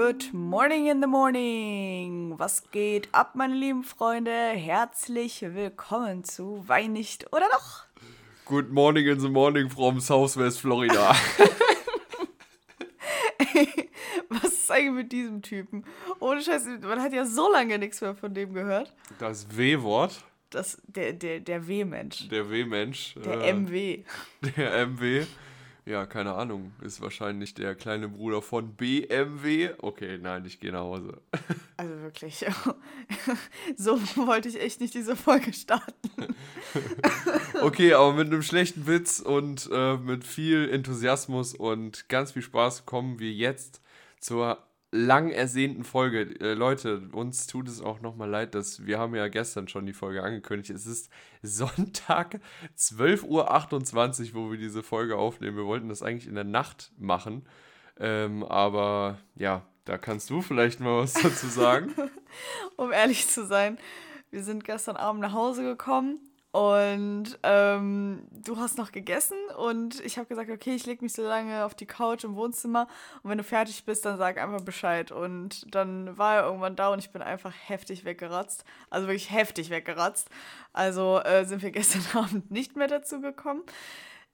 Good morning in the morning. Was geht ab, meine lieben Freunde? Herzlich willkommen zu Wein nicht oder doch? Good morning in the morning from Southwest Florida. Was ist eigentlich mit diesem Typen? Ohne Scheiß, man hat ja so lange nichts mehr von dem gehört. Das W-Wort. Das, der, der, der W-Mensch. Der W-Mensch. Der äh, MW. Der MW. Ja, keine Ahnung. Ist wahrscheinlich der kleine Bruder von BMW. Okay, nein, ich gehe nach Hause. Also wirklich. So wollte ich echt nicht diese Folge starten. Okay, aber mit einem schlechten Witz und äh, mit viel Enthusiasmus und ganz viel Spaß kommen wir jetzt zur lang ersehnten Folge. Äh, Leute, uns tut es auch nochmal leid, dass wir haben ja gestern schon die Folge angekündigt. Es ist Sonntag 12.28 Uhr, wo wir diese Folge aufnehmen. Wir wollten das eigentlich in der Nacht machen. Ähm, aber ja, da kannst du vielleicht mal was dazu sagen. um ehrlich zu sein, wir sind gestern Abend nach Hause gekommen und ähm, du hast noch gegessen und ich habe gesagt, okay, ich lege mich so lange auf die Couch im Wohnzimmer und wenn du fertig bist, dann sag einfach Bescheid. Und dann war er irgendwann da und ich bin einfach heftig weggeratzt. Also wirklich heftig weggeratzt. Also äh, sind wir gestern Abend nicht mehr dazu gekommen.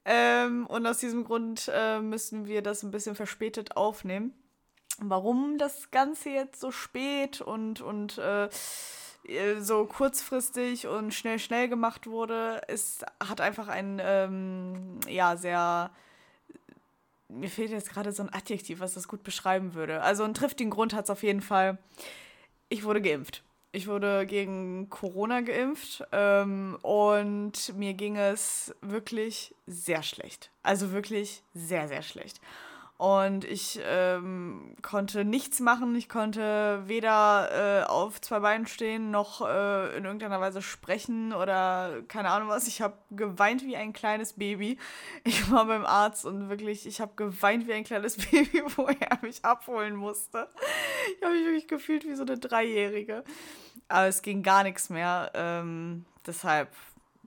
Ähm, und aus diesem Grund äh, müssen wir das ein bisschen verspätet aufnehmen. Warum das Ganze jetzt so spät und, und äh, so kurzfristig und schnell, schnell gemacht wurde, ist, hat einfach ein, ähm, ja, sehr. Mir fehlt jetzt gerade so ein Adjektiv, was das gut beschreiben würde. Also einen triftigen Grund hat es auf jeden Fall. Ich wurde geimpft. Ich wurde gegen Corona geimpft ähm, und mir ging es wirklich sehr schlecht. Also wirklich sehr, sehr schlecht. Und ich ähm, konnte nichts machen. Ich konnte weder äh, auf zwei Beinen stehen, noch äh, in irgendeiner Weise sprechen oder keine Ahnung was. Ich habe geweint wie ein kleines Baby. Ich war beim Arzt und wirklich, ich habe geweint wie ein kleines Baby, wo er mich abholen musste. Ich habe mich wirklich gefühlt wie so eine Dreijährige. Aber es ging gar nichts mehr. Ähm, deshalb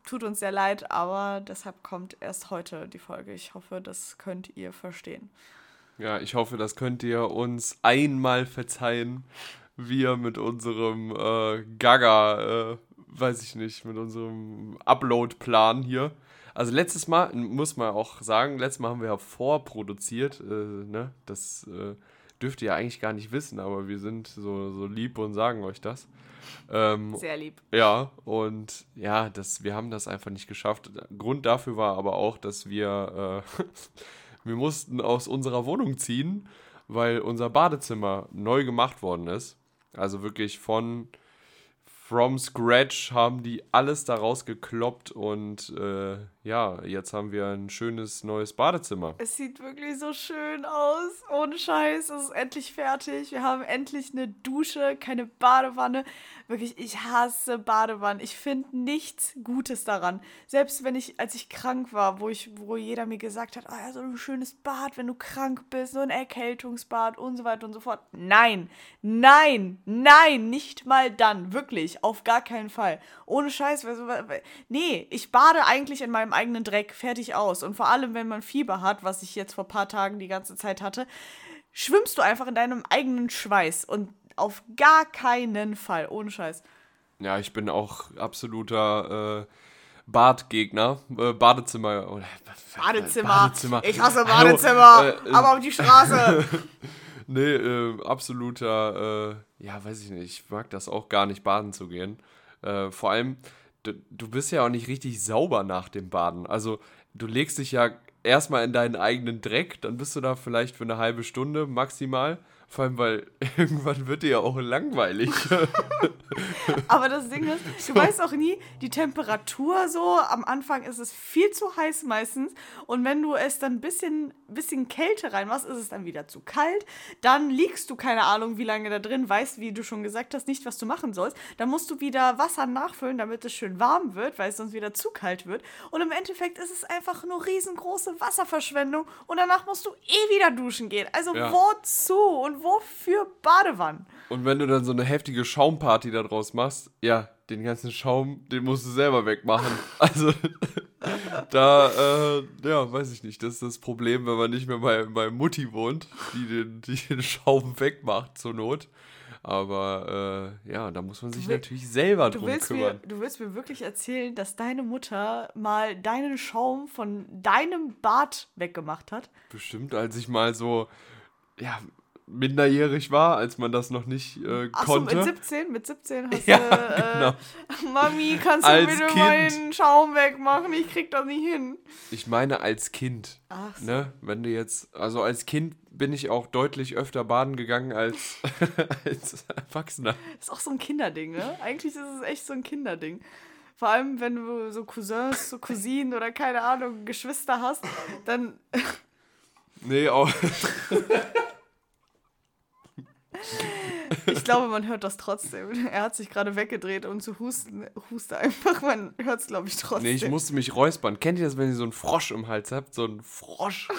tut uns sehr leid, aber deshalb kommt erst heute die Folge. Ich hoffe, das könnt ihr verstehen. Ja, ich hoffe, das könnt ihr uns einmal verzeihen. Wir mit unserem äh, Gaga, äh, weiß ich nicht, mit unserem Upload-Plan hier. Also letztes Mal, muss man auch sagen, letztes Mal haben wir ja vorproduziert. Äh, ne? Das äh, dürft ihr ja eigentlich gar nicht wissen, aber wir sind so, so lieb und sagen euch das. Ähm, Sehr lieb. Ja, und ja, das, wir haben das einfach nicht geschafft. Grund dafür war aber auch, dass wir äh, Wir mussten aus unserer Wohnung ziehen, weil unser Badezimmer neu gemacht worden ist. Also wirklich von from scratch haben die alles daraus gekloppt und äh, ja, jetzt haben wir ein schönes neues Badezimmer. Es sieht wirklich so schön aus. Ohne Scheiß, es ist endlich fertig. Wir haben endlich eine Dusche, keine Badewanne. Wirklich, ich hasse Badewannen. Ich finde nichts Gutes daran. Selbst wenn ich, als ich krank war, wo ich, wo jeder mir gesagt hat, oh ja, so ein schönes Bad, wenn du krank bist, so ein Erkältungsbad und so weiter und so fort. Nein, nein, nein, nicht mal dann. Wirklich, auf gar keinen Fall. Ohne Scheiß. Nee, ich bade eigentlich in meinem eigenen Dreck, fertig aus. Und vor allem, wenn man Fieber hat, was ich jetzt vor ein paar Tagen die ganze Zeit hatte, schwimmst du einfach in deinem eigenen Schweiß. Und auf gar keinen Fall, ohne Scheiß. Ja, ich bin auch absoluter äh, Badgegner. Äh, Badezimmer. Oder, Badezimmer. Badezimmer. Ich hasse Badezimmer. Hallo, äh, aber auf die Straße. nee, äh, absoluter, äh, ja, weiß ich nicht. Ich mag das auch gar nicht, baden zu gehen. Äh, vor allem, du bist ja auch nicht richtig sauber nach dem Baden. Also du legst dich ja erstmal in deinen eigenen Dreck, dann bist du da vielleicht für eine halbe Stunde maximal vor allem, weil irgendwann wird dir ja auch langweilig. Aber das Ding ist, du so. weißt auch nie, die Temperatur so, am Anfang ist es viel zu heiß meistens. Und wenn du es dann ein bisschen, bisschen Kälte reinmachst, ist es dann wieder zu kalt. Dann liegst du, keine Ahnung, wie lange da drin, weißt, wie du schon gesagt hast, nicht, was du machen sollst. Dann musst du wieder Wasser nachfüllen, damit es schön warm wird, weil es sonst wieder zu kalt wird. Und im Endeffekt ist es einfach nur riesengroße Wasserverschwendung. Und danach musst du eh wieder duschen gehen. Also ja. wozu? Und wofür Badewannen? Und wenn du dann so eine heftige Schaumparty daraus machst, ja, den ganzen Schaum, den musst du selber wegmachen. Also. da, äh, ja, weiß ich nicht. Das ist das Problem, wenn man nicht mehr bei, bei Mutti wohnt, die den, die den Schaum wegmacht zur Not. Aber äh, ja, da muss man sich will- natürlich selber Du drum willst, mir, kümmern. du willst mir wirklich erzählen, dass deine Mutter mal deinen Schaum von deinem Bart weggemacht hat? Bestimmt, als ich mal so, ja, minderjährig war, als man das noch nicht äh, Ach so, konnte. mit 17? Mit 17 hast Ja, du, äh, genau. Mami, kannst du Als bitte Kind. meinen Schaum wegmachen? Ich krieg das nicht hin. Ich meine als Kind. Ach so. Ne? Wenn du jetzt, also als Kind bin ich auch deutlich öfter baden gegangen als, als Erwachsener. Ist auch so ein Kinderding, ne? Eigentlich ist es echt so ein Kinderding. Vor allem, wenn du so Cousins, so Cousinen oder keine Ahnung, Geschwister hast, dann. Nee, auch. Ich glaube, man hört das trotzdem. Er hat sich gerade weggedreht und zu husten, huste einfach. Man hört es, glaube ich, trotzdem. Nee, ich musste mich räuspern. Kennt ihr das, wenn ihr so einen Frosch im Hals habt? So einen Frosch.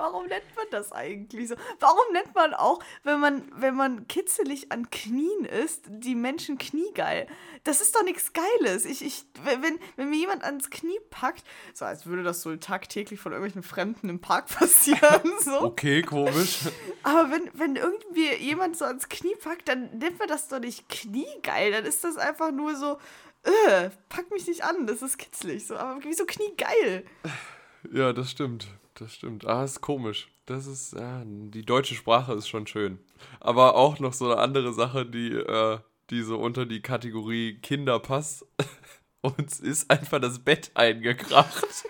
Warum nennt man das eigentlich so? Warum nennt man auch, wenn man, wenn man kitzelig an Knien ist, die Menschen kniegeil? Das ist doch nichts Geiles. Ich, ich, wenn, wenn mir jemand ans Knie packt, so als würde das so tagtäglich von irgendwelchen Fremden im Park passieren, so. Okay, komisch. Aber wenn, wenn irgendwie jemand so ans Knie packt, dann nennt man das doch nicht kniegeil. Dann ist das einfach nur so, äh, pack mich nicht an, das ist kitzlig. So, aber wieso kniegeil? Ja, das stimmt. Das stimmt. Ah, ist komisch. Das ist, ja, die deutsche Sprache ist schon schön. Aber auch noch so eine andere Sache, die, äh, die so unter die Kategorie Kinder passt. Uns ist einfach das Bett eingekracht.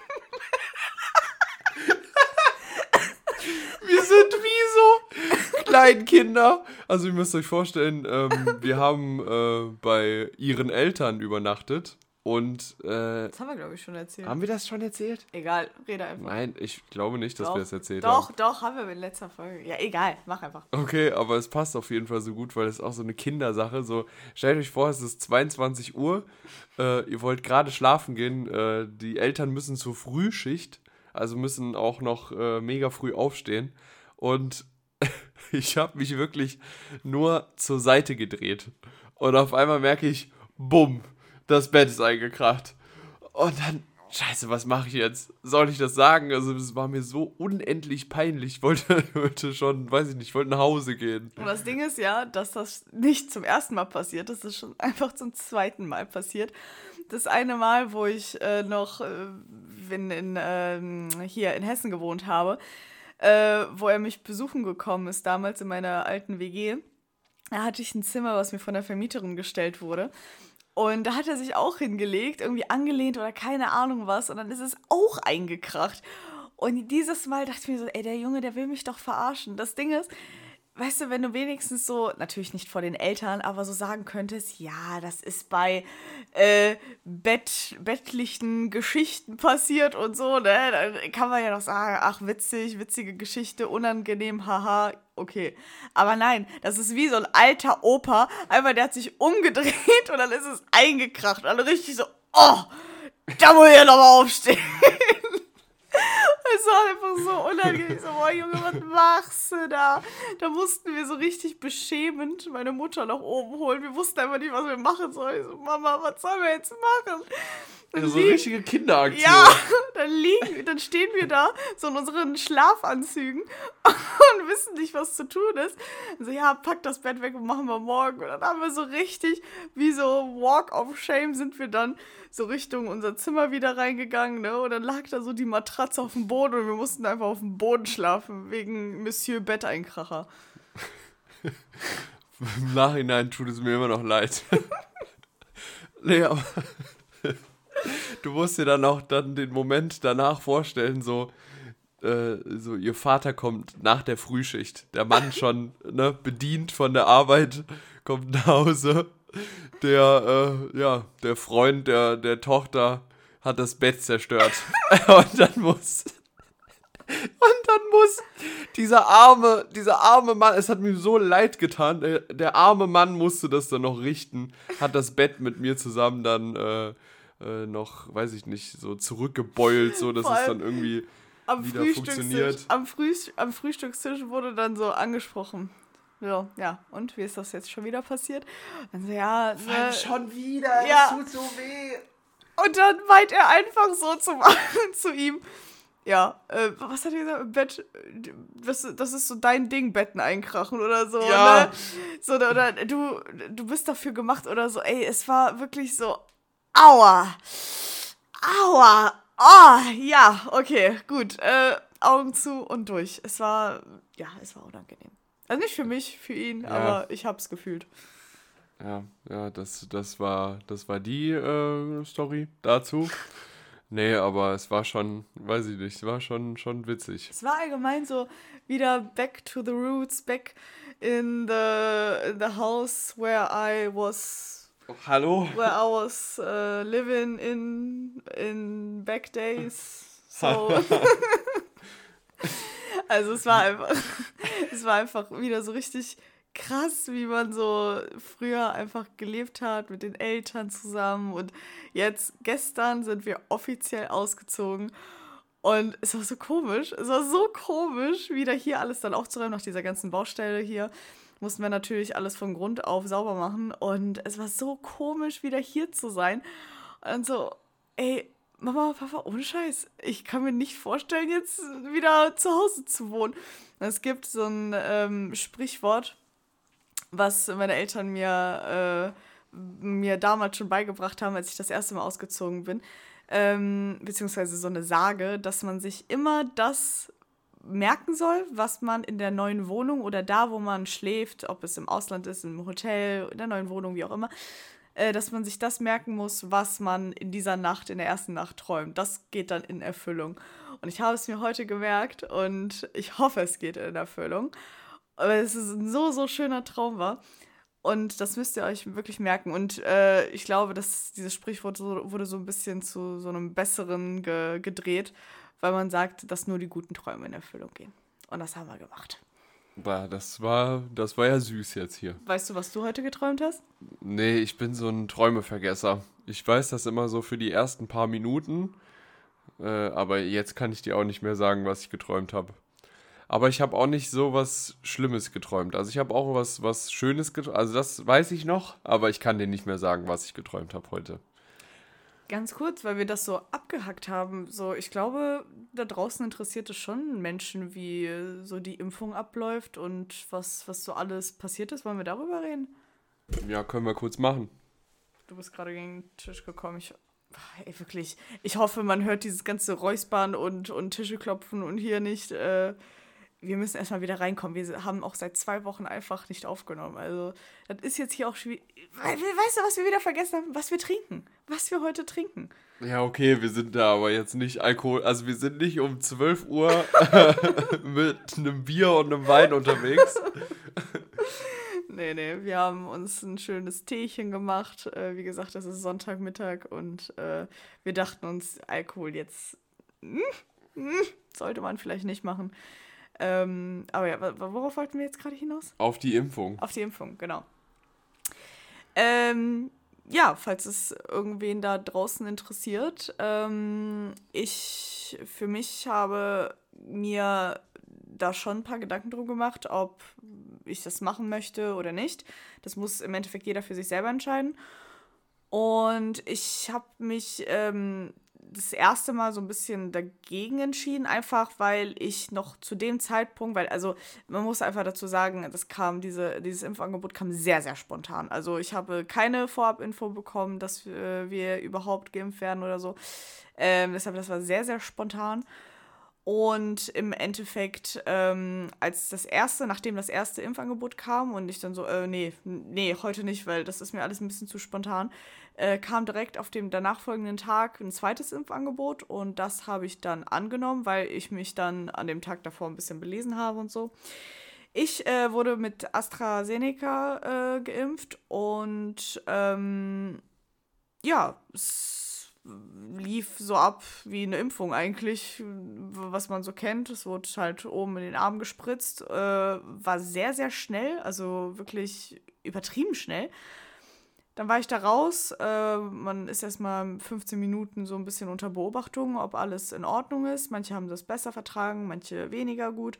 Wir sind wie so Kleinkinder. Also ihr müsst euch vorstellen, ähm, wir haben äh, bei ihren Eltern übernachtet. Und äh, Das haben wir, glaube ich, schon erzählt. haben wir das schon erzählt? Egal, rede einfach. Nein, ich glaube nicht, dass Doch, wir es erzählt Doch, haben. doch, haben wir in letzter Folge. Ja, egal, mach einfach. Okay, aber es passt auf jeden Fall so gut, weil es auch so eine Kindersache. So, stellt euch vor, es ist 22 Uhr, äh, ihr wollt gerade schlafen gehen, äh, die Eltern müssen zur Frühschicht, also müssen auch noch äh, mega früh aufstehen. Und ich habe mich wirklich nur zur Seite gedreht. Und auf einmal merke ich, bumm, das Bett ist eingekracht. Und dann, scheiße, was mache ich jetzt? Soll ich das sagen? Also es war mir so unendlich peinlich. Ich wollte, wollte schon, weiß ich nicht, ich wollte nach Hause gehen. Und das Ding ist ja, dass das nicht zum ersten Mal passiert, das ist schon einfach zum zweiten Mal passiert. Das eine Mal, wo ich äh, noch äh, in, in, ähm, hier in Hessen gewohnt habe, äh, wo er mich besuchen gekommen ist, damals in meiner alten WG, da hatte ich ein Zimmer, was mir von der Vermieterin gestellt wurde. Und da hat er sich auch hingelegt, irgendwie angelehnt oder keine Ahnung was. Und dann ist es auch eingekracht. Und dieses Mal dachte ich mir so, ey, der Junge, der will mich doch verarschen. Das Ding ist, weißt du, wenn du wenigstens so, natürlich nicht vor den Eltern, aber so sagen könntest, ja, das ist bei äh, Bett, bettlichen Geschichten passiert und so, ne? Dann kann man ja noch sagen, ach, witzig, witzige Geschichte, unangenehm, haha, okay. Aber nein, das ist wie so ein alter Opa, einmal der hat sich umgedreht und dann ist es eingekracht. Und dann richtig so, oh, da muss ich ja nochmal aufstehen. Es war einfach so unangenehm. Ich so, boah, Junge, was machst du da? Da mussten wir so richtig beschämend meine Mutter nach oben holen. Wir wussten einfach nicht, was wir machen sollen. Ich so, Mama, was sollen wir jetzt machen? Dann So richtige Kinderaktion. ja, dann liegen, dann stehen wir da, so in unseren Schlafanzügen und wissen nicht, was zu tun ist. So, ja, pack das Bett weg und machen wir morgen. Und dann haben wir so richtig, wie so Walk of Shame, sind wir dann so Richtung unser Zimmer wieder reingegangen, ne? Und dann lag da so die Matratze auf dem Boden und wir mussten einfach auf dem Boden schlafen, wegen Monsieur Betteinkracher. Im Nachhinein tut es mir immer noch leid. nee, aber du musst dir dann auch dann den Moment danach vorstellen, so, äh, so ihr Vater kommt nach der Frühschicht, der Mann schon ne, bedient von der Arbeit, kommt nach Hause, der, äh, ja, der Freund der, der Tochter hat das Bett zerstört. Und dann muss und dann muss dieser arme, dieser arme Mann, es hat mir so leid getan, der, der arme Mann musste das dann noch richten, hat das Bett mit mir zusammen dann äh, äh, noch, weiß ich nicht, so zurückgebeult, so dass es dann irgendwie Am wieder Frühstückstisch, funktioniert. am, Früh, am Frühstückstisch wurde dann so angesprochen. So, ja, und wie ist das jetzt schon wieder passiert? Und so, ja, ne, wieder, Ja. tut so weh. Und dann meint er einfach so zu, zu ihm, ja, äh, was hat er gesagt? Im Bett, das, das ist so dein Ding, Betten einkrachen oder so. Ja. Ne? So, oder du, du bist dafür gemacht oder so. Ey, es war wirklich so, aua, aua, oh, ja, okay, gut. Äh, Augen zu und durch. Es war, ja, es war unangenehm. Also nicht für mich, für ihn, ja. aber ich hab's gefühlt. Ja, ja, das, das war, das war die äh, Story dazu. Nee, aber es war schon, weiß ich nicht, es war schon, schon witzig. Es war allgemein so wieder back to the roots, back in the, in the house where I was. Hallo? Where I was uh, living in, in back days. So. also es war einfach, es war einfach wieder so richtig krass, wie man so früher einfach gelebt hat mit den Eltern zusammen. Und jetzt, gestern sind wir offiziell ausgezogen. Und es war so komisch. Es war so komisch, wieder hier alles dann aufzuräumen, nach dieser ganzen Baustelle hier. Mussten wir natürlich alles von Grund auf sauber machen. Und es war so komisch, wieder hier zu sein. Und so, ey, Mama, Papa, ohne Scheiß. Ich kann mir nicht vorstellen, jetzt wieder zu Hause zu wohnen. Es gibt so ein ähm, Sprichwort, was meine Eltern mir, äh, mir damals schon beigebracht haben, als ich das erste Mal ausgezogen bin. Ähm, beziehungsweise so eine Sage, dass man sich immer das merken soll, was man in der neuen Wohnung oder da, wo man schläft, ob es im Ausland ist, im Hotel, in der neuen Wohnung, wie auch immer, äh, dass man sich das merken muss, was man in dieser Nacht, in der ersten Nacht träumt. Das geht dann in Erfüllung. Und ich habe es mir heute gemerkt und ich hoffe, es geht in Erfüllung weil es ein so, so schöner Traum war. Und das müsst ihr euch wirklich merken. Und äh, ich glaube, dass dieses Sprichwort so, wurde so ein bisschen zu so einem besseren ge gedreht, weil man sagt, dass nur die guten Träume in Erfüllung gehen. Und das haben wir gemacht. Bah, das war, das war ja süß jetzt hier. Weißt du, was du heute geträumt hast? Nee, ich bin so ein Träumevergesser. Ich weiß das immer so für die ersten paar Minuten. Äh, aber jetzt kann ich dir auch nicht mehr sagen, was ich geträumt habe. Aber ich habe auch nicht so was Schlimmes geträumt. Also ich habe auch was, was Schönes geträumt. Also das weiß ich noch, aber ich kann dir nicht mehr sagen, was ich geträumt habe heute. Ganz kurz, weil wir das so abgehackt haben. So, ich glaube, da draußen interessiert es schon Menschen, wie so die Impfung abläuft und was, was so alles passiert ist. Wollen wir darüber reden? Ja, können wir kurz machen. Du bist gerade gegen den Tisch gekommen. Ich, ey, wirklich. Ich hoffe, man hört dieses ganze Räuspern und, und Tische klopfen und hier nicht. Äh, wir müssen erstmal wieder reinkommen. Wir haben auch seit zwei Wochen einfach nicht aufgenommen. Also, das ist jetzt hier auch schwierig. Weißt du, was wir wieder vergessen haben? Was wir trinken. Was wir heute trinken. Ja, okay, wir sind da aber jetzt nicht Alkohol. Also, wir sind nicht um 12 Uhr mit einem Bier und einem Wein unterwegs. nee, nee, wir haben uns ein schönes Teechen gemacht. Äh, wie gesagt, das ist Sonntagmittag und äh, wir dachten uns, Alkohol jetzt hm, hm, sollte man vielleicht nicht machen. Ähm, aber ja, worauf wollten wir jetzt gerade hinaus? Auf die Impfung. Auf die Impfung, genau. Ähm, ja, falls es irgendwen da draußen interessiert, ähm, ich für mich habe mir da schon ein paar Gedanken drum gemacht, ob ich das machen möchte oder nicht. Das muss im Endeffekt jeder für sich selber entscheiden. Und ich habe mich ähm, das erste Mal so ein bisschen dagegen entschieden, einfach weil ich noch zu dem Zeitpunkt, weil, also man muss einfach dazu sagen, das kam, diese, dieses Impfangebot kam sehr, sehr spontan. Also ich habe keine Vorabinfo bekommen, dass wir, wir überhaupt geimpft werden oder so. Ähm, deshalb, das war sehr, sehr spontan. Und im Endeffekt, ähm, als das erste, nachdem das erste Impfangebot kam und ich dann so, äh, nee, nee, heute nicht, weil das ist mir alles ein bisschen zu spontan, äh, kam direkt auf dem danach folgenden Tag ein zweites Impfangebot und das habe ich dann angenommen, weil ich mich dann an dem Tag davor ein bisschen belesen habe und so. Ich äh, wurde mit AstraZeneca äh, geimpft und ähm, ja, es lief so ab wie eine Impfung eigentlich, was man so kennt. Es wurde halt oben in den Arm gespritzt, äh, war sehr, sehr schnell, also wirklich übertrieben schnell. Dann war ich da raus. Äh, man ist erstmal 15 Minuten so ein bisschen unter Beobachtung, ob alles in Ordnung ist. Manche haben das besser vertragen, manche weniger gut.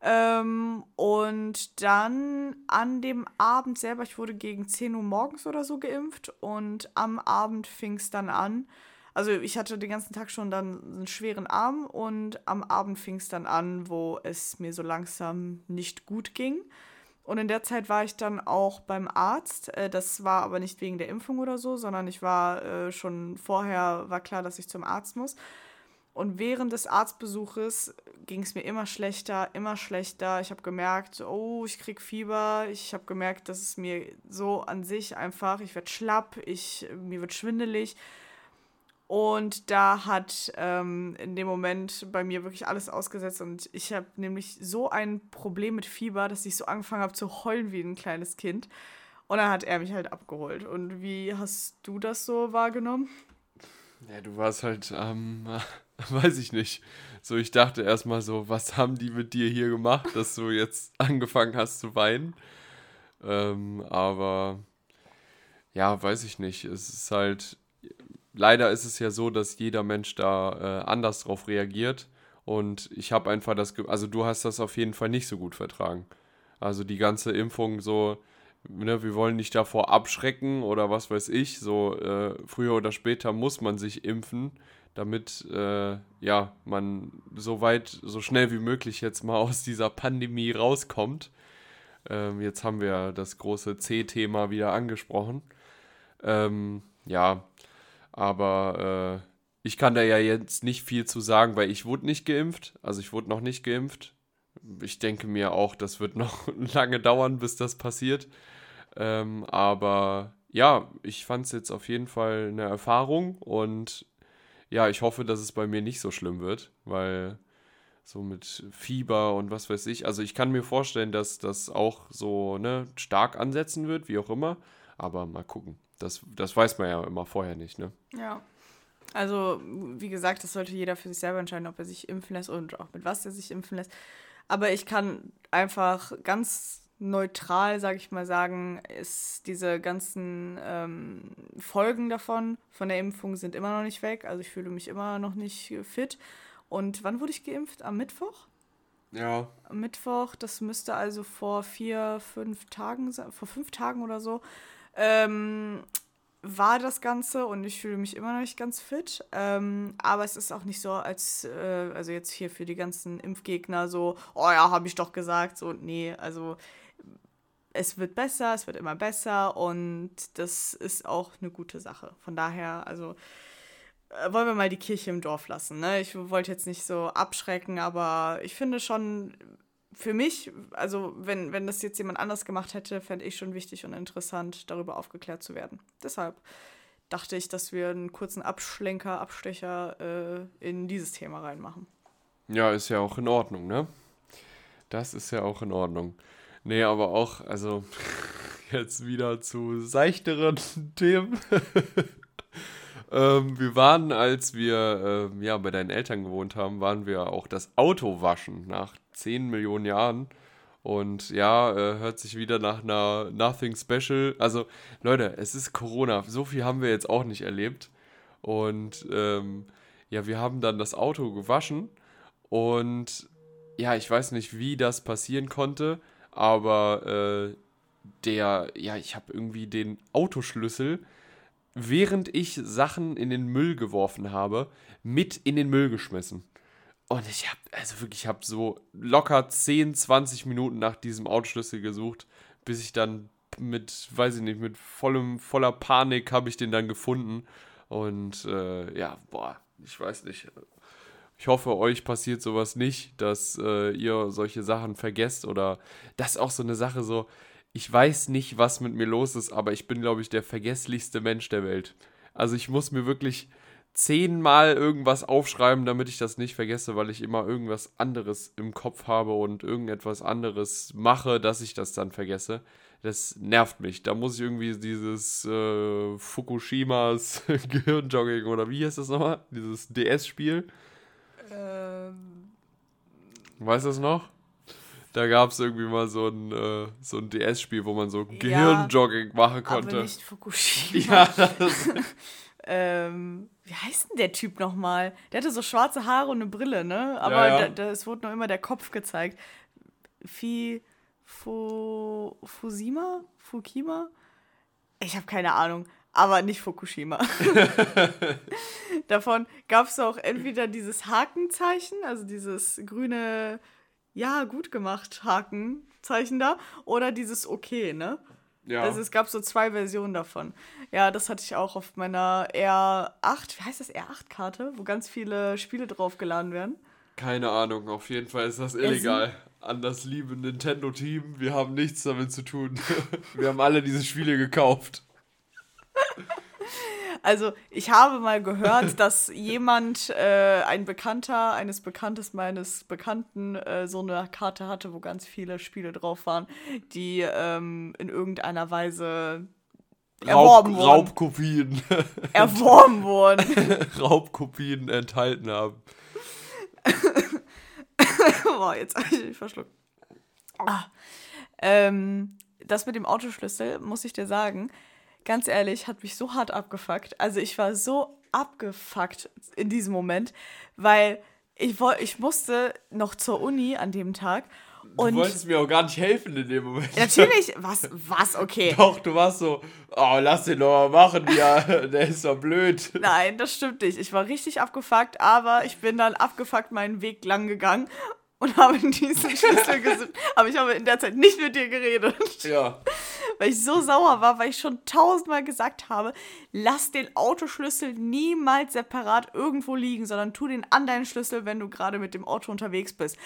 Ähm, und dann an dem Abend selber, ich wurde gegen 10 Uhr morgens oder so geimpft und am Abend fing es dann an. Also ich hatte den ganzen Tag schon dann einen schweren Arm und am Abend fing es dann an, wo es mir so langsam nicht gut ging. Und in der Zeit war ich dann auch beim Arzt. Äh, das war aber nicht wegen der Impfung oder so, sondern ich war äh, schon vorher, war klar, dass ich zum Arzt muss. Und während des Arztbesuches ging es mir immer schlechter, immer schlechter. Ich habe gemerkt, oh, ich krieg Fieber. Ich habe gemerkt, dass es mir so an sich einfach, ich werde schlapp, ich, mir wird schwindelig. Und da hat ähm, in dem Moment bei mir wirklich alles ausgesetzt. Und ich habe nämlich so ein Problem mit Fieber, dass ich so angefangen habe zu heulen wie ein kleines Kind. Und dann hat er mich halt abgeholt. Und wie hast du das so wahrgenommen? Ja, du warst halt, ähm, weiß ich nicht. So, ich dachte erstmal so, was haben die mit dir hier gemacht, dass du jetzt angefangen hast zu weinen? Ähm, aber ja, weiß ich nicht. Es ist halt, leider ist es ja so, dass jeder Mensch da äh, anders drauf reagiert. Und ich habe einfach das, also du hast das auf jeden Fall nicht so gut vertragen. Also die ganze Impfung so, ne, wir wollen nicht davor abschrecken oder was weiß ich. So äh, früher oder später muss man sich impfen damit äh, ja, man so weit, so schnell wie möglich jetzt mal aus dieser Pandemie rauskommt. Ähm, jetzt haben wir das große C-Thema wieder angesprochen. Ähm, ja, aber äh, ich kann da ja jetzt nicht viel zu sagen, weil ich wurde nicht geimpft. Also ich wurde noch nicht geimpft. Ich denke mir auch, das wird noch lange dauern, bis das passiert. Ähm, aber ja, ich fand es jetzt auf jeden Fall eine Erfahrung und ja, ich hoffe, dass es bei mir nicht so schlimm wird, weil so mit Fieber und was weiß ich. Also ich kann mir vorstellen, dass das auch so ne, stark ansetzen wird, wie auch immer. Aber mal gucken. Das, das weiß man ja immer vorher nicht, ne? Ja. Also, wie gesagt, das sollte jeder für sich selber entscheiden, ob er sich impfen lässt und auch mit was er sich impfen lässt. Aber ich kann einfach ganz neutral, sage ich mal, sagen, ist diese ganzen ähm, Folgen davon, von der Impfung, sind immer noch nicht weg. Also ich fühle mich immer noch nicht fit. Und wann wurde ich geimpft? Am Mittwoch? Ja. Am Mittwoch, das müsste also vor vier, fünf Tagen sein, vor fünf Tagen oder so, ähm, war das Ganze und ich fühle mich immer noch nicht ganz fit. Ähm, aber es ist auch nicht so, als, äh, also jetzt hier für die ganzen Impfgegner so, oh ja, habe ich doch gesagt. So, nee, also es wird besser, es wird immer besser und das ist auch eine gute Sache. Von daher, also äh, wollen wir mal die Kirche im Dorf lassen. Ne? Ich wollte jetzt nicht so abschrecken, aber ich finde schon, für mich, also wenn, wenn das jetzt jemand anders gemacht hätte, fände ich schon wichtig und interessant, darüber aufgeklärt zu werden. Deshalb dachte ich, dass wir einen kurzen Abschlenker, Abstecher äh, in dieses Thema reinmachen. Ja, ist ja auch in Ordnung, ne? Das ist ja auch in Ordnung. Nee, aber auch, also jetzt wieder zu seichteren Themen. ähm, wir waren, als wir ähm, ja, bei deinen Eltern gewohnt haben, waren wir auch das Auto waschen nach 10 Millionen Jahren. Und ja, äh, hört sich wieder nach einer Nothing Special. Also, Leute, es ist Corona. So viel haben wir jetzt auch nicht erlebt. Und ähm, ja, wir haben dann das Auto gewaschen. Und ja, ich weiß nicht, wie das passieren konnte aber äh, der, ja, ich habe irgendwie den Autoschlüssel, während ich Sachen in den Müll geworfen habe, mit in den Müll geschmissen. Und ich habe, also wirklich, ich habe so locker 10, 20 Minuten nach diesem Autoschlüssel gesucht, bis ich dann mit, weiß ich nicht, mit vollem, voller Panik habe ich den dann gefunden. Und äh, ja, boah, ich weiß nicht. Ich hoffe, euch passiert sowas nicht, dass äh, ihr solche Sachen vergesst oder das ist auch so eine Sache so, ich weiß nicht, was mit mir los ist, aber ich bin, glaube ich, der vergesslichste Mensch der Welt. Also ich muss mir wirklich zehnmal irgendwas aufschreiben, damit ich das nicht vergesse, weil ich immer irgendwas anderes im Kopf habe und irgendetwas anderes mache, dass ich das dann vergesse. Das nervt mich. Da muss ich irgendwie dieses äh, Fukushimas Gehirnjogging oder wie heißt das nochmal? Dieses DS-Spiel ähm. Weißt du das noch? Da gab es irgendwie mal so ein, äh, so ein DS-Spiel, wo man so ja, Gehirnjogging machen konnte. Aber nicht Fukushima. Ja, ähm, wie heißt denn der Typ nochmal? Der hatte so schwarze Haare und eine Brille, ne? Aber ja, ja. Da, da, es wurde noch immer der Kopf gezeigt. Fi, Fu, Fusima? Fukima? Ich habe keine Ahnung, aber nicht Fukushima. Davon gab es auch entweder dieses Hakenzeichen, also dieses grüne, ja, gut gemacht Hakenzeichen da, oder dieses Okay, ne? Ja. Also es gab so zwei Versionen davon. Ja, das hatte ich auch auf meiner R8, wie heißt das, R8-Karte, wo ganz viele Spiele draufgeladen werden. Keine Ahnung, auf jeden Fall ist das illegal. An das liebe Nintendo-Team, wir haben nichts damit zu tun. wir haben alle diese Spiele gekauft. Also, ich habe mal gehört, dass jemand, äh, ein Bekannter eines Bekanntes meines Bekannten, äh, so eine Karte hatte, wo ganz viele Spiele drauf waren, die ähm, in irgendeiner Weise erworben Raub, wurden. Raubkopien. Erworben wurden. Raubkopien enthalten haben. Boah, jetzt habe ich mich verschluckt. Ah. Ähm, das mit dem Autoschlüssel, muss ich dir sagen, ganz ehrlich, hat mich so hart abgefuckt. Also ich war so abgefuckt in diesem Moment, weil ich, ich musste noch zur Uni an dem Tag. Und du wolltest mir auch gar nicht helfen in dem Moment. Natürlich, was, was, okay. Doch, du warst so, oh, lass den doch mal machen, ja, der ist doch blöd. Nein, das stimmt nicht. Ich war richtig abgefuckt, aber ich bin dann abgefuckt meinen Weg lang gegangen und habe diesen Schlüssel gesucht. Aber ich habe in der Zeit nicht mit dir geredet. Ja. Weil ich so sauer war, weil ich schon tausendmal gesagt habe, lass den Autoschlüssel niemals separat irgendwo liegen, sondern tu den an deinen Schlüssel, wenn du gerade mit dem Auto unterwegs bist.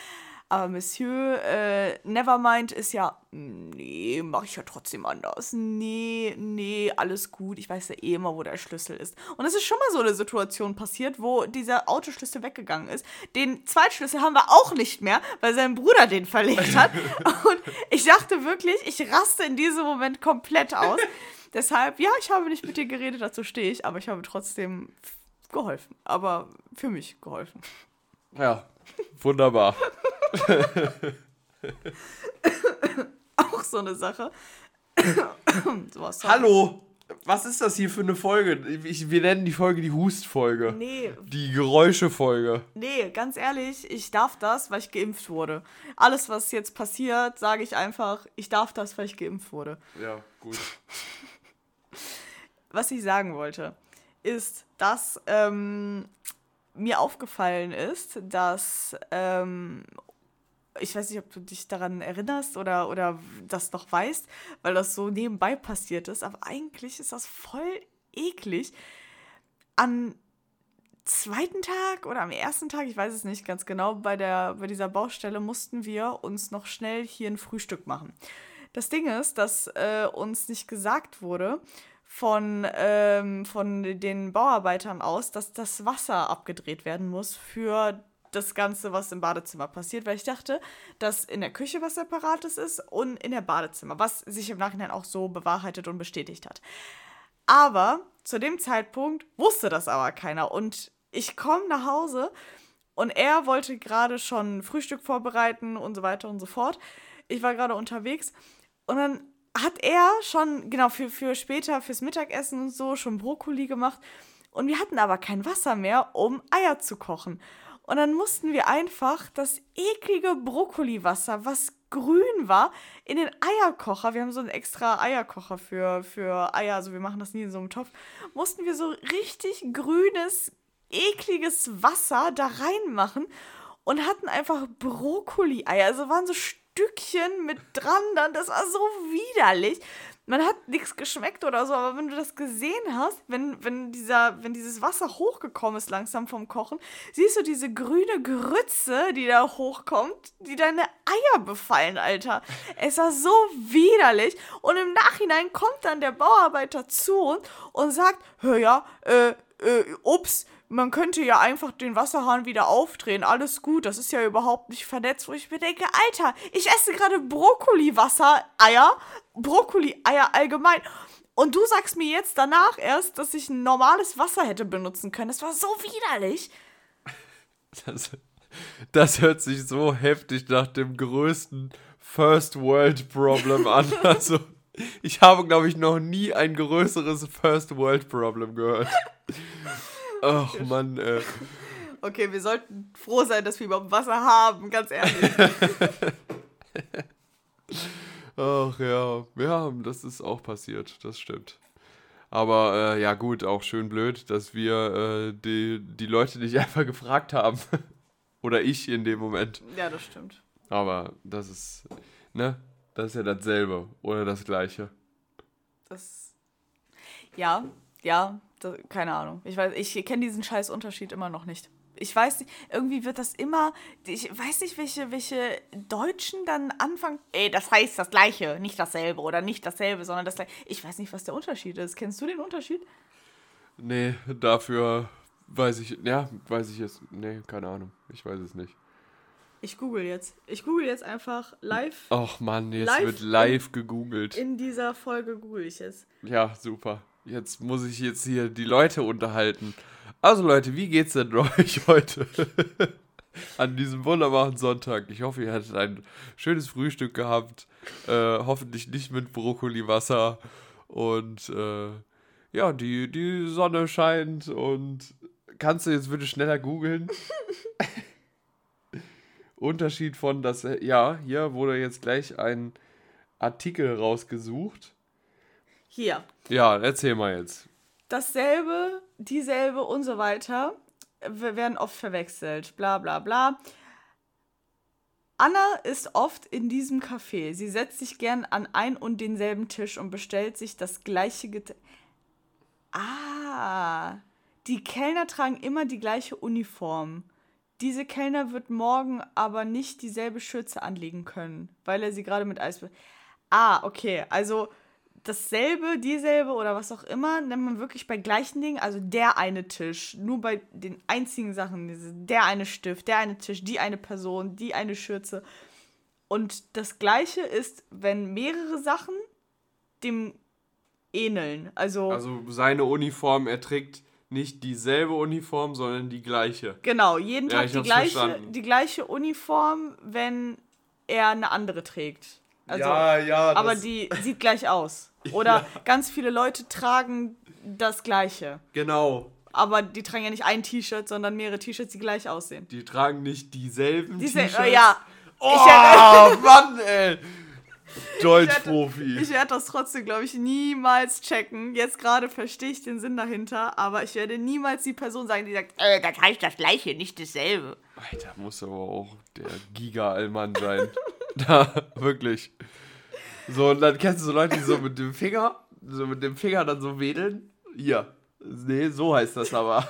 Aber Monsieur äh, Nevermind ist ja, nee, mache ich ja trotzdem anders. Nee, nee, alles gut. Ich weiß ja eh immer, wo der Schlüssel ist. Und es ist schon mal so eine Situation passiert, wo dieser Autoschlüssel weggegangen ist. Den Zweitschlüssel haben wir auch nicht mehr, weil sein Bruder den verlegt hat. Und ich dachte wirklich, ich raste in diesem Moment komplett aus. Deshalb, ja, ich habe nicht mit dir geredet, dazu stehe ich, aber ich habe trotzdem geholfen. Aber für mich geholfen. Ja, wunderbar. Auch so eine Sache. so Hallo! Was ist das hier für eine Folge? Ich, wir nennen die Folge die Hustfolge. Nee. Die Geräuschefolge. Nee, ganz ehrlich, ich darf das, weil ich geimpft wurde. Alles, was jetzt passiert, sage ich einfach, ich darf das, weil ich geimpft wurde. Ja, gut. Was ich sagen wollte, ist, dass ähm, mir aufgefallen ist, dass ähm, ich weiß nicht, ob du dich daran erinnerst oder, oder das noch weißt, weil das so nebenbei passiert ist, aber eigentlich ist das voll eklig. Am zweiten Tag oder am ersten Tag, ich weiß es nicht ganz genau, bei, der, bei dieser Baustelle mussten wir uns noch schnell hier ein Frühstück machen. Das Ding ist, dass äh, uns nicht gesagt wurde von, ähm, von den Bauarbeitern aus, dass das Wasser abgedreht werden muss für das Ganze, was im Badezimmer passiert, weil ich dachte, dass in der Küche was Separates ist und in der Badezimmer, was sich im Nachhinein auch so bewahrheitet und bestätigt hat. Aber zu dem Zeitpunkt wusste das aber keiner und ich komme nach Hause und er wollte gerade schon Frühstück vorbereiten und so weiter und so fort. Ich war gerade unterwegs und dann hat er schon, genau, für, für später, fürs Mittagessen und so, schon Brokkoli gemacht. Und wir hatten aber kein Wasser mehr, um Eier zu kochen. Und dann mussten wir einfach das eklige Brokkoliwasser, was grün war, in den Eierkocher, wir haben so einen extra Eierkocher für, für Eier, also wir machen das nie in so einem Topf, mussten wir so richtig grünes, ekliges Wasser da reinmachen und hatten einfach Brokkoli-Eier. Also waren so Stückchen mit dran, dann, das war so widerlich man hat nichts geschmeckt oder so, aber wenn du das gesehen hast, wenn, wenn, dieser, wenn dieses Wasser hochgekommen ist langsam vom Kochen, siehst du diese grüne Grütze, die da hochkommt, die deine Eier befallen, Alter. Es war so widerlich. Und im Nachhinein kommt dann der Bauarbeiter zu uns und sagt, hör ja, äh, äh, ups, man könnte ja einfach den Wasserhahn wieder aufdrehen. Alles gut, das ist ja überhaupt nicht vernetzt, wo ich mir denke, Alter, ich esse gerade Brokkoli-Wasser-Eier, Brokkoli-Eier allgemein. Und du sagst mir jetzt danach erst, dass ich ein normales Wasser hätte benutzen können. Das war so widerlich. Das, das hört sich so heftig nach dem größten First World Problem an. Also, ich habe, glaube ich, noch nie ein größeres First World Problem gehört. Ach Mann, ey. Okay, wir sollten froh sein, dass wir überhaupt Wasser haben, ganz ehrlich. Ach ja, ja, das ist auch passiert, das stimmt. Aber äh, ja gut, auch schön blöd, dass wir äh, die, die Leute nicht einfach gefragt haben. Oder ich in dem Moment. Ja, das stimmt. Aber das ist, ne? Das ist ja dasselbe oder das gleiche. Das. Ja, ja, das, keine Ahnung. Ich weiß, ich kenne diesen scheiß Unterschied immer noch nicht. Ich weiß nicht, irgendwie wird das immer. Ich weiß nicht, welche, welche Deutschen dann anfangen. Ey, das heißt das Gleiche, nicht dasselbe oder nicht dasselbe, sondern das Gleiche. Ich weiß nicht, was der Unterschied ist. Kennst du den Unterschied? Nee, dafür weiß ich. Ja, weiß ich es. Nee, keine Ahnung. Ich weiß es nicht. Ich google jetzt. Ich google jetzt einfach live. Ach Mann, jetzt live wird live in, gegoogelt. In dieser Folge google ich es. Ja, super. Jetzt muss ich jetzt hier die Leute unterhalten. Also Leute, wie geht's denn euch heute? An diesem wunderbaren Sonntag. Ich hoffe, ihr hattet ein schönes Frühstück gehabt. Äh, hoffentlich nicht mit Brokkoliwasser. Und äh, ja, die, die Sonne scheint. Und kannst du jetzt bitte schneller googeln? Unterschied von das, ja, hier wurde jetzt gleich ein Artikel rausgesucht. Hier. Ja, erzähl mal jetzt. Dasselbe, dieselbe und so weiter werden oft verwechselt. Bla bla bla. Anna ist oft in diesem Café. Sie setzt sich gern an ein und denselben Tisch und bestellt sich das gleiche Getränk. Ah, die Kellner tragen immer die gleiche Uniform. Diese Kellner wird morgen aber nicht dieselbe Schürze anlegen können, weil er sie gerade mit Eis. Ah, okay. Also dasselbe, dieselbe oder was auch immer, nennt man wirklich bei gleichen Dingen, also der eine Tisch, nur bei den einzigen Sachen, der eine Stift, der eine Tisch, die eine Person, die eine Schürze. Und das gleiche ist, wenn mehrere Sachen dem ähneln. Also, also seine Uniform, er trägt nicht dieselbe Uniform, sondern die gleiche. Genau, jeden Tag ja, die, gleiche, die gleiche Uniform, wenn er eine andere trägt. Also, ja, ja. Aber die sieht gleich aus. Oder ja. ganz viele Leute tragen das gleiche. Genau. Aber die tragen ja nicht ein T-Shirt, sondern mehrere T-Shirts, die gleich aussehen. Die tragen nicht dieselben T-Shirts. Ja. Oh, Mann, ey. Deutschprofi. Ich werde das trotzdem, glaube ich, niemals checken. Jetzt gerade verstehe ich den Sinn dahinter, aber ich werde niemals die Person sagen, die sagt, äh, das heißt das Gleiche, nicht dasselbe. Alter, muss aber auch der Giga-Allmann sein. da, wirklich. So, und dann kennst du so Leute, die so mit dem Finger, so mit dem Finger dann so wedeln. Hier. Nee, so heißt das aber.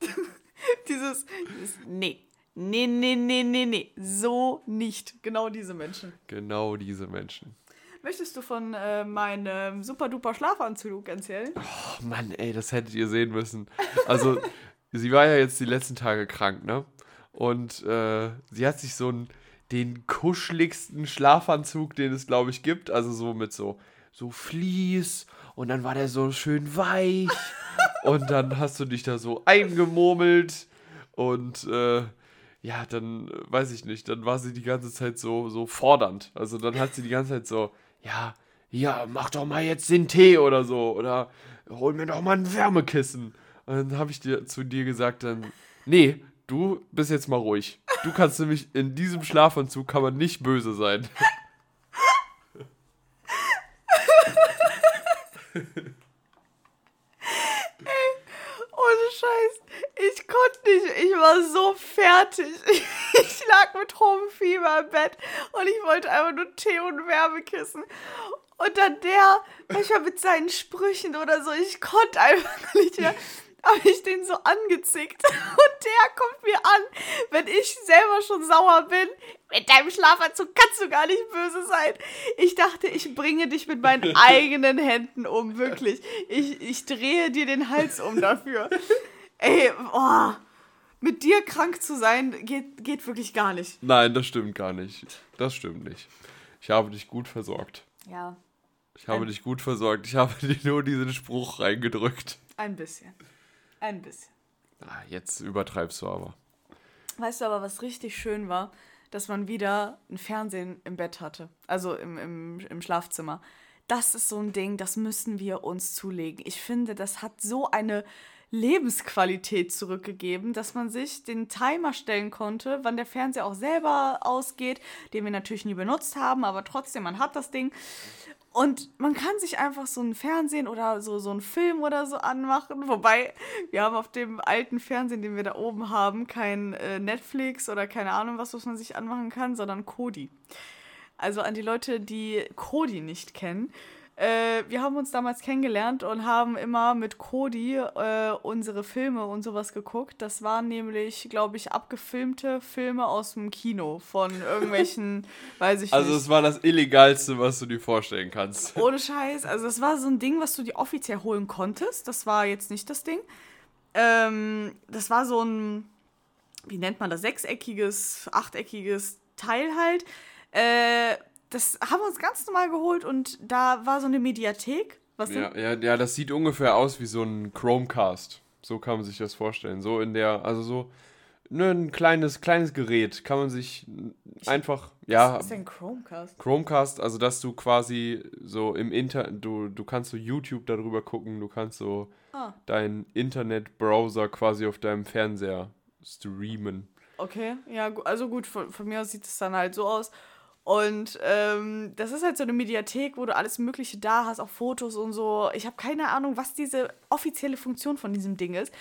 dieses, dieses, nee. Nee, nee, nee, nee, nee. So nicht. Genau diese Menschen. Genau diese Menschen. Möchtest du von äh, meinem super duper Schlafanzug erzählen? Oh Mann, ey, das hättet ihr sehen müssen. Also, sie war ja jetzt die letzten Tage krank, ne? Und äh, sie hat sich so einen, den kuscheligsten Schlafanzug, den es, glaube ich, gibt. Also so mit so, so Vlies und dann war der so schön weich. und dann hast du dich da so eingemurmelt und äh, ja, dann äh, weiß ich nicht, dann war sie die ganze Zeit so, so fordernd. Also dann hat sie die ganze Zeit so, ja, ja, mach doch mal jetzt den Tee oder so oder hol mir doch mal ein Wärmekissen. Und dann habe ich dir zu dir gesagt, dann, nee, du bist jetzt mal ruhig. Du kannst nämlich in diesem Schlafanzug kann man nicht böse sein. Ohne Scheiß. Ich konnte nicht. Ich war so fertig. Ich, lag mit hohem Fieber im Bett und ich wollte einfach nur Tee und Wärmekissen. Und dann der, manchmal mit seinen Sprüchen oder so, ich konnte einfach nicht mehr habe ich den so angezickt. Und der kommt mir an, wenn ich selber schon sauer bin. Mit deinem Schlafanzug kannst du gar nicht böse sein. Ich dachte, ich bringe dich mit meinen eigenen Händen um, wirklich. Ich, ich drehe dir den Hals um dafür. Ey, boah. Mit dir krank zu sein, geht, geht wirklich gar nicht. Nein, das stimmt gar nicht. Das stimmt nicht. Ich habe dich gut versorgt. Ja. Ich habe Ein dich gut versorgt. Ich habe dir nur diesen Spruch reingedrückt. Ein bisschen. Ein bisschen. Ah, jetzt übertreibst du aber. Weißt du aber, was richtig schön war? Dass man wieder ein Fernsehen im Bett hatte. Also im, im, im Schlafzimmer. Das ist so ein Ding, das müssen wir uns zulegen. Ich finde, das hat so eine Lebensqualität zurückgegeben, dass man sich den Timer stellen konnte, wann der Fernseher auch selber ausgeht, den wir natürlich nie benutzt haben, aber trotzdem, man hat das Ding. Und man kann sich einfach so ein Fernsehen oder so, so einen Film oder so anmachen. Wobei, wir haben auf dem alten Fernsehen, den wir da oben haben, kein äh, Netflix oder keine Ahnung was, was man sich anmachen kann, sondern Kodi. Also an die Leute, die Kodi nicht kennen. Äh, wir haben uns damals kennengelernt und haben immer mit Cody äh, unsere Filme und sowas geguckt. Das waren nämlich, glaube ich, abgefilmte Filme aus dem Kino von irgendwelchen, weiß ich also nicht. Also es war das Illegalste, was du dir vorstellen kannst. Ohne Scheiß. Also es war so ein Ding, was du dir offiziell holen konntest. Das war jetzt nicht das Ding. Ähm, das war so ein, wie nennt man das, sechseckiges, achteckiges Teil halt. Äh, das haben wir uns ganz normal geholt und da war so eine Mediathek. Was ja, ja, ja, das sieht ungefähr aus wie so ein Chromecast. So kann man sich das vorstellen. So in der, also so ne, ein kleines, kleines Gerät kann man sich einfach, ja. Was ist denn Chromecast? Chromecast, also dass du quasi so im Internet, du, du kannst so YouTube darüber gucken, du kannst so ah. deinen Internetbrowser quasi auf deinem Fernseher streamen. Okay, ja, also gut, von, von mir aus sieht es dann halt so aus. Und ähm, das ist halt so eine Mediathek, wo du alles Mögliche da hast, auch Fotos und so. Ich habe keine Ahnung, was diese offizielle Funktion von diesem Ding ist.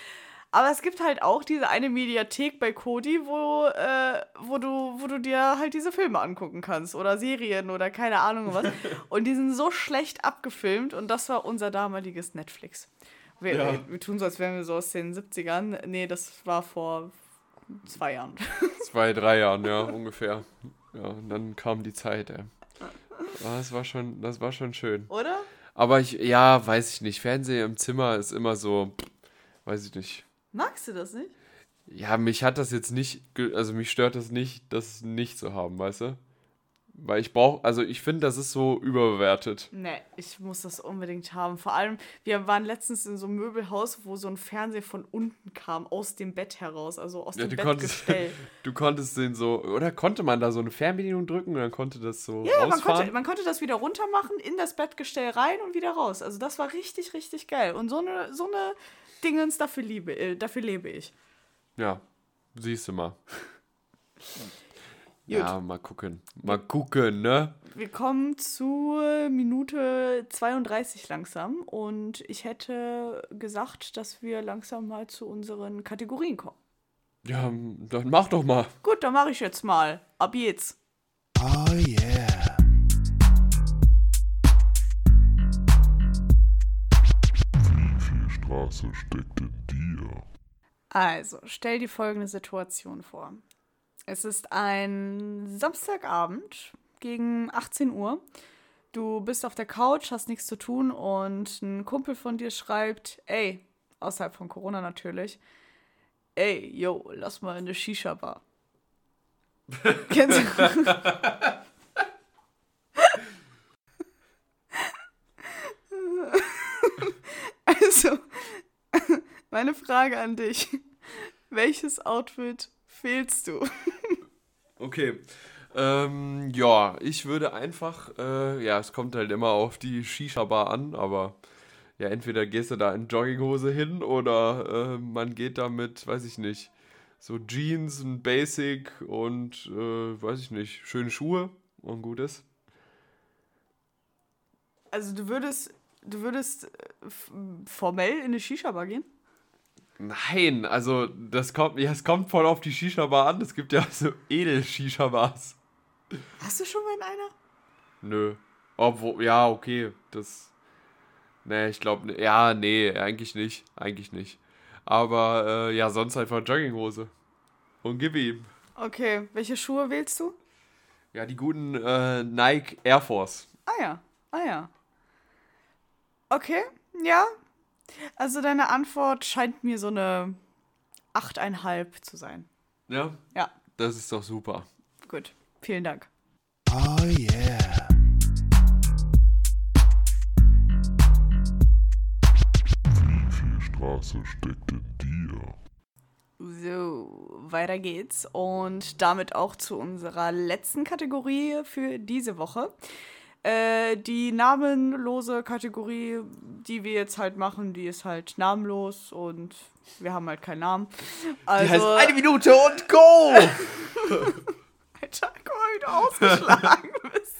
Aber es gibt halt auch diese eine Mediathek bei Kodi, wo, äh, wo, du, wo du dir halt diese Filme angucken kannst oder Serien oder keine Ahnung was. Und die sind so schlecht abgefilmt und das war unser damaliges Netflix. Wir, ja. wir tun so, als wären wir so aus den 70ern. Nee, das war vor zwei Jahren. Zwei, drei Jahren, ja, ungefähr. Ja, und dann kam die Zeit, ey. Ah, das war schon, das war schon schön. Oder? Aber ich, ja, weiß ich nicht. Fernseher im Zimmer ist immer so, weiß ich nicht. Magst du das nicht? Ja, mich hat das jetzt nicht, also mich stört das nicht, das nicht zu haben, weißt du? Weil ich brauche, also ich finde, das ist so überbewertet. Nee, ich muss das unbedingt haben. Vor allem, wir waren letztens in so einem Möbelhaus, wo so ein Fernseher von unten kam, aus dem Bett heraus, also aus ja, dem Bettgestell. Konntest, du konntest den so, oder konnte man da so eine Fernbedienung drücken und dann konnte das so Ja, man konnte, man konnte das wieder runter machen, in das Bettgestell rein und wieder raus. Also das war richtig, richtig geil. Und so eine, so eine Dingens, dafür, liebe, äh, dafür lebe ich. Ja, siehst du mal. Ja, mal gucken. Mal gucken, ne? Wir kommen zu Minute 32 langsam und ich hätte gesagt, dass wir langsam mal zu unseren Kategorien kommen. Ja, dann mach doch mal. Gut, dann mache ich jetzt mal. Ab jetzt. Oh yeah. Wie viel Straße steckt in dir? Also, stell dir folgende Situation vor. Es ist ein Samstagabend gegen 18 Uhr. Du bist auf der Couch, hast nichts zu tun und ein Kumpel von dir schreibt, ey, außerhalb von Corona natürlich, ey, yo, lass mal in eine Shisha-Bar. Kennst du? also, meine Frage an dich. Welches Outfit fehlst du? okay. Ähm, ja, ich würde einfach, äh, ja, es kommt halt immer auf die Shisha-Bar an, aber ja, entweder gehst du da in Jogginghose hin oder äh, man geht da mit, weiß ich nicht, so Jeans, ein Basic und, äh, weiß ich nicht, schöne Schuhe und gutes. Also du würdest, du würdest äh, formell in eine Shisha-Bar gehen? Nein, also das kommt, ja, es kommt voll auf die Shisha-Bar an. Es gibt ja so Edel-Shisha-Bars. Hast du schon mal in einer? Nö. Obwohl, ja, okay. Das. Nee, ich glaube, ja, nee, eigentlich nicht. Eigentlich nicht. Aber äh, ja, sonst einfach Jogginghose. Und gib ihm. Okay, welche Schuhe wählst du? Ja, die guten äh, Nike Air Force. Ah ja, ah ja. Okay, ja, also deine Antwort scheint mir so eine 8,5 zu sein. Ja? Ja. Das ist doch super. Gut, vielen Dank. Oh yeah. Wie viel Straße steckt in dir? So, weiter geht's und damit auch zu unserer letzten Kategorie für diese Woche. Äh, die namenlose Kategorie, die wir jetzt halt machen, die ist halt namenlos und wir haben halt keinen Namen. Also, die heißt eine Minute und go! Alter, guck mal, wie du ausgeschlagen bist.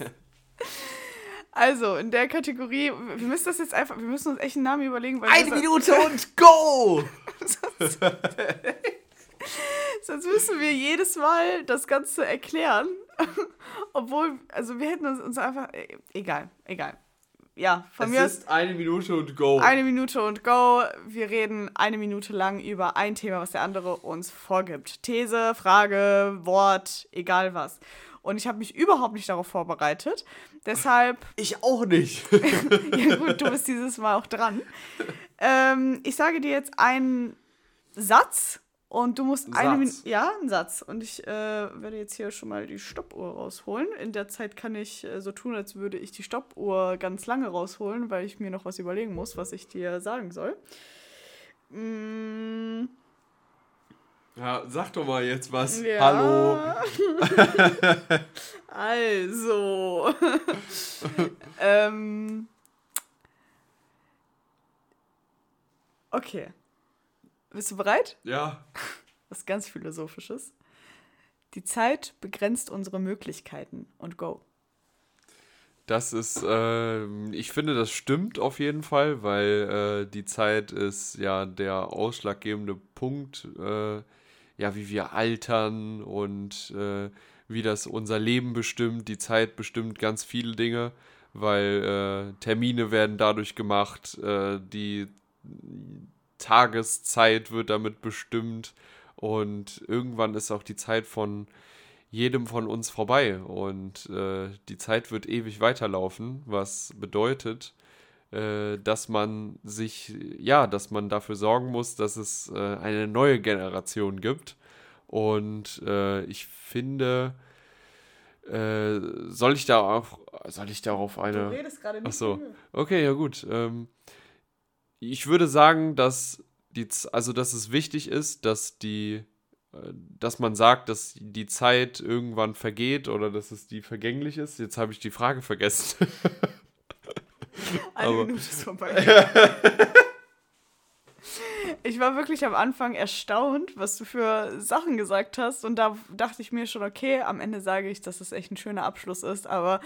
Also, in der Kategorie, wir müssen das jetzt einfach, wir müssen uns echt einen Namen überlegen. Weil eine Minute und go! sonst, müssen wir jedes Mal das Ganze erklären. Obwohl, also wir hätten uns, uns einfach, egal, egal. Ja, von es mir ist eine Minute und go. Eine Minute und go. Wir reden eine Minute lang über ein Thema, was der andere uns vorgibt. These, Frage, Wort, egal was. Und ich habe mich überhaupt nicht darauf vorbereitet. Deshalb. Ich auch nicht. ja, gut, du bist dieses Mal auch dran. Ähm, ich sage dir jetzt einen Satz und du musst eine Minute. Ja, einen Satz. Und ich äh, werde jetzt hier schon mal die Stoppuhr rausholen. In der Zeit kann ich äh, so tun, als würde ich die Stoppuhr ganz lange rausholen, weil ich mir noch was überlegen muss, was ich dir sagen soll. Mm. Ja, sag doch mal jetzt was. Ja. Hallo. also. ähm. Okay. Bist du bereit? Ja. Was ganz Philosophisches. Die Zeit begrenzt unsere Möglichkeiten und go. Das ist, äh, ich finde, das stimmt auf jeden Fall, weil äh, die Zeit ist ja der ausschlaggebende Punkt, äh, ja, wie wir altern und äh, wie das unser Leben bestimmt. Die Zeit bestimmt ganz viele Dinge, weil äh, Termine werden dadurch gemacht, äh, die Tageszeit wird damit bestimmt und irgendwann ist auch die Zeit von jedem von uns vorbei und äh, die Zeit wird ewig weiterlaufen, was bedeutet, äh, dass man sich, ja, dass man dafür sorgen muss, dass es äh, eine neue Generation gibt. Und äh, ich finde, äh, soll ich da auch, soll ich darauf eine. Du redest gerade nicht. Achso, okay, ja gut. Ähm, ich würde sagen, dass die, also dass es wichtig ist, dass die, äh, dass man sagt, dass die Zeit irgendwann vergeht oder dass es die vergänglich ist. Jetzt habe ich die Frage vergessen. Eine Aber, Minute ist vorbei. ich war wirklich am Anfang erstaunt, was du für Sachen gesagt hast. Und da dachte ich mir schon, okay, am Ende sage ich, dass es echt ein schöner Abschluss ist. Aber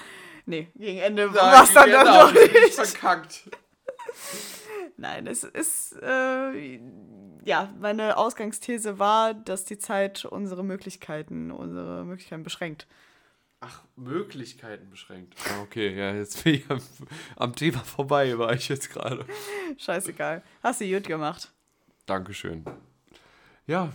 nee, gegen Ende war es dann, dann doch nicht. Verkackt. Nein, es ist, äh, ja, meine Ausgangsthese war, dass die Zeit unsere Möglichkeiten, unsere Möglichkeiten beschränkt. Ach, Möglichkeiten beschränkt. Ah, okay, ja, jetzt bin ich am, am Thema vorbei, war ich jetzt gerade. Scheißegal. Hast du gut gemacht. Dankeschön. Ja,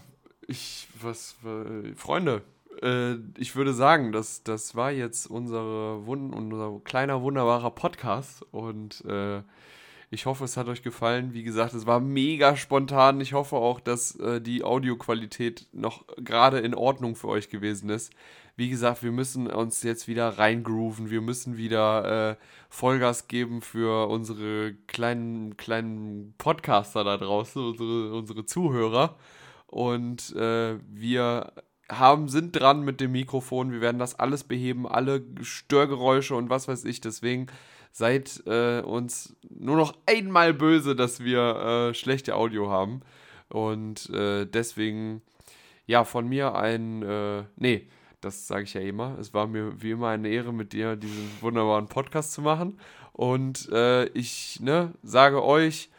ich, was, äh, Freunde, äh, ich würde sagen, das, das war jetzt unsere, unser kleiner, wunderbarer Podcast und äh, ich hoffe, es hat euch gefallen. Wie gesagt, es war mega spontan. Ich hoffe auch, dass äh, die Audioqualität noch gerade in Ordnung für euch gewesen ist. Wie gesagt, wir müssen uns jetzt wieder reingrooven. Wir müssen wieder äh, Vollgas geben für unsere kleinen, kleinen Podcaster da draußen, unsere, unsere Zuhörer. Und äh, wir haben, sind dran mit dem Mikrofon. Wir werden das alles beheben, alle Störgeräusche und was weiß ich. Deswegen seid äh, uns nur noch einmal böse, dass wir äh, schlechte Audio haben. Und äh, deswegen, ja, von mir ein, äh, nee, das sage ich ja immer. Es war mir wie immer eine Ehre, mit dir diesen wunderbaren Podcast zu machen. Und äh, ich ne, sage euch,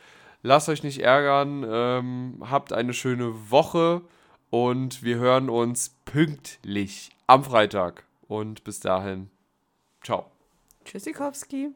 lasst euch nicht ärgern, ähm, habt eine schöne Woche und wir hören uns pünktlich am Freitag. Und bis dahin, ciao. Tschüssikowski.